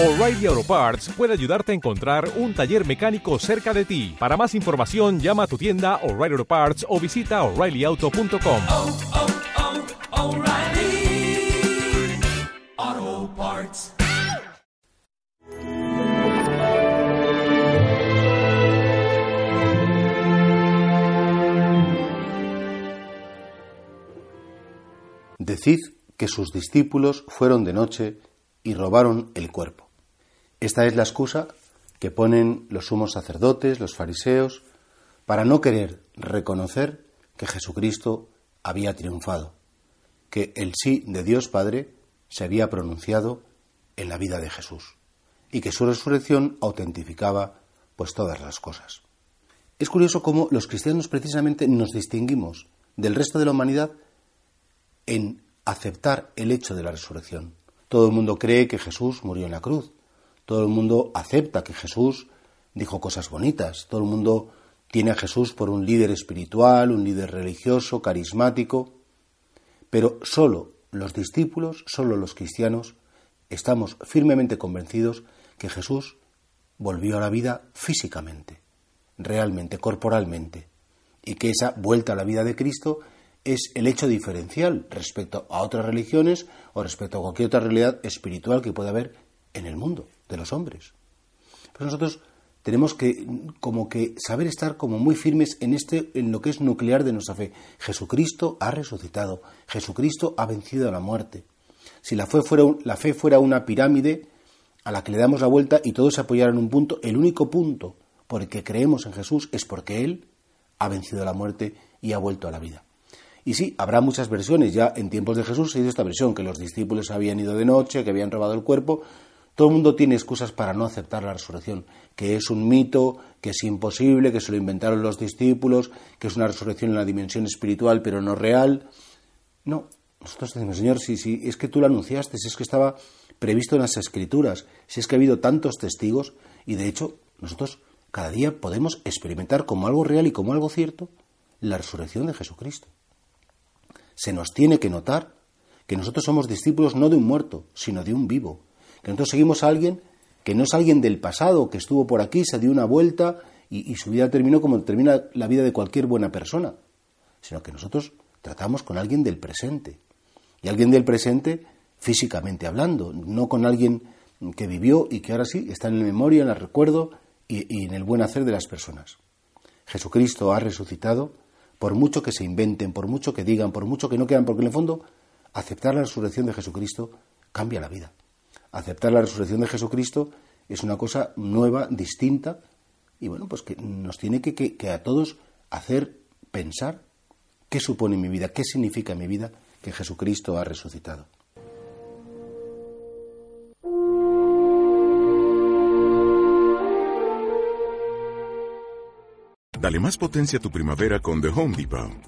O'Reilly Auto Parts puede ayudarte a encontrar un taller mecánico cerca de ti. Para más información, llama a tu tienda O'Reilly Auto Parts o visita oreillyauto.com. oh, oh, Parts. Decid que sus discípulos fueron de noche y robaron el cuerpo. Esta es la excusa que ponen los sumos sacerdotes, los fariseos, para no querer reconocer que Jesucristo había triunfado, que el sí de Dios Padre se había pronunciado en la vida de Jesús y que su resurrección autentificaba pues todas las cosas. Es curioso cómo los cristianos precisamente nos distinguimos del resto de la humanidad en aceptar el hecho de la resurrección. Todo el mundo cree que Jesús murió en la cruz. Todo el mundo acepta que Jesús dijo cosas bonitas. Todo el mundo tiene a Jesús por un líder espiritual, un líder religioso, carismático. Pero solo los discípulos, solo los cristianos, estamos firmemente convencidos que Jesús volvió a la vida físicamente, realmente, corporalmente, y que esa vuelta a la vida de Cristo es el hecho diferencial respecto a otras religiones o respecto a cualquier otra realidad espiritual que pueda haber en el mundo de los hombres. Pero nosotros tenemos que como que saber estar como muy firmes en este en lo que es nuclear de nuestra fe. Jesucristo ha resucitado, Jesucristo ha vencido a la muerte. Si la fe fuera, la fe fuera una pirámide a la que le damos la vuelta y todos se apoyaran en un punto, el único punto por el que creemos en Jesús es porque Él ha vencido a la muerte y ha vuelto a la vida. Y sí, habrá muchas versiones. Ya en tiempos de Jesús se hizo esta versión, que los discípulos habían ido de noche, que habían robado el cuerpo. Todo el mundo tiene excusas para no aceptar la resurrección, que es un mito, que es imposible, que se lo inventaron los discípulos, que es una resurrección en la dimensión espiritual, pero no real. No, nosotros decimos, Señor, si, si es que tú lo anunciaste, si es que estaba previsto en las escrituras, si es que ha habido tantos testigos, y de hecho nosotros cada día podemos experimentar como algo real y como algo cierto la resurrección de Jesucristo se nos tiene que notar que nosotros somos discípulos no de un muerto, sino de un vivo. Que nosotros seguimos a alguien que no es alguien del pasado, que estuvo por aquí, se dio una vuelta y, su vida terminó como termina la vida de cualquier buena persona, sino que nosotros tratamos con alguien del presente. Y alguien del presente físicamente hablando, no con alguien que vivió y que ahora sí está en la memoria, en el recuerdo y, y en el buen hacer de las personas. Jesucristo ha resucitado por mucho que se inventen, por mucho que digan, por mucho que no quieran, porque en el fondo aceptar la resurrección de Jesucristo cambia la vida. Aceptar la resurrección de Jesucristo es una cosa nueva, distinta, y bueno, pues que nos tiene que, que, a todos hacer pensar qué supone mi vida, qué significa mi vida que Jesucristo ha resucitado. Dale más potencia a tu primavera con The Home Depot.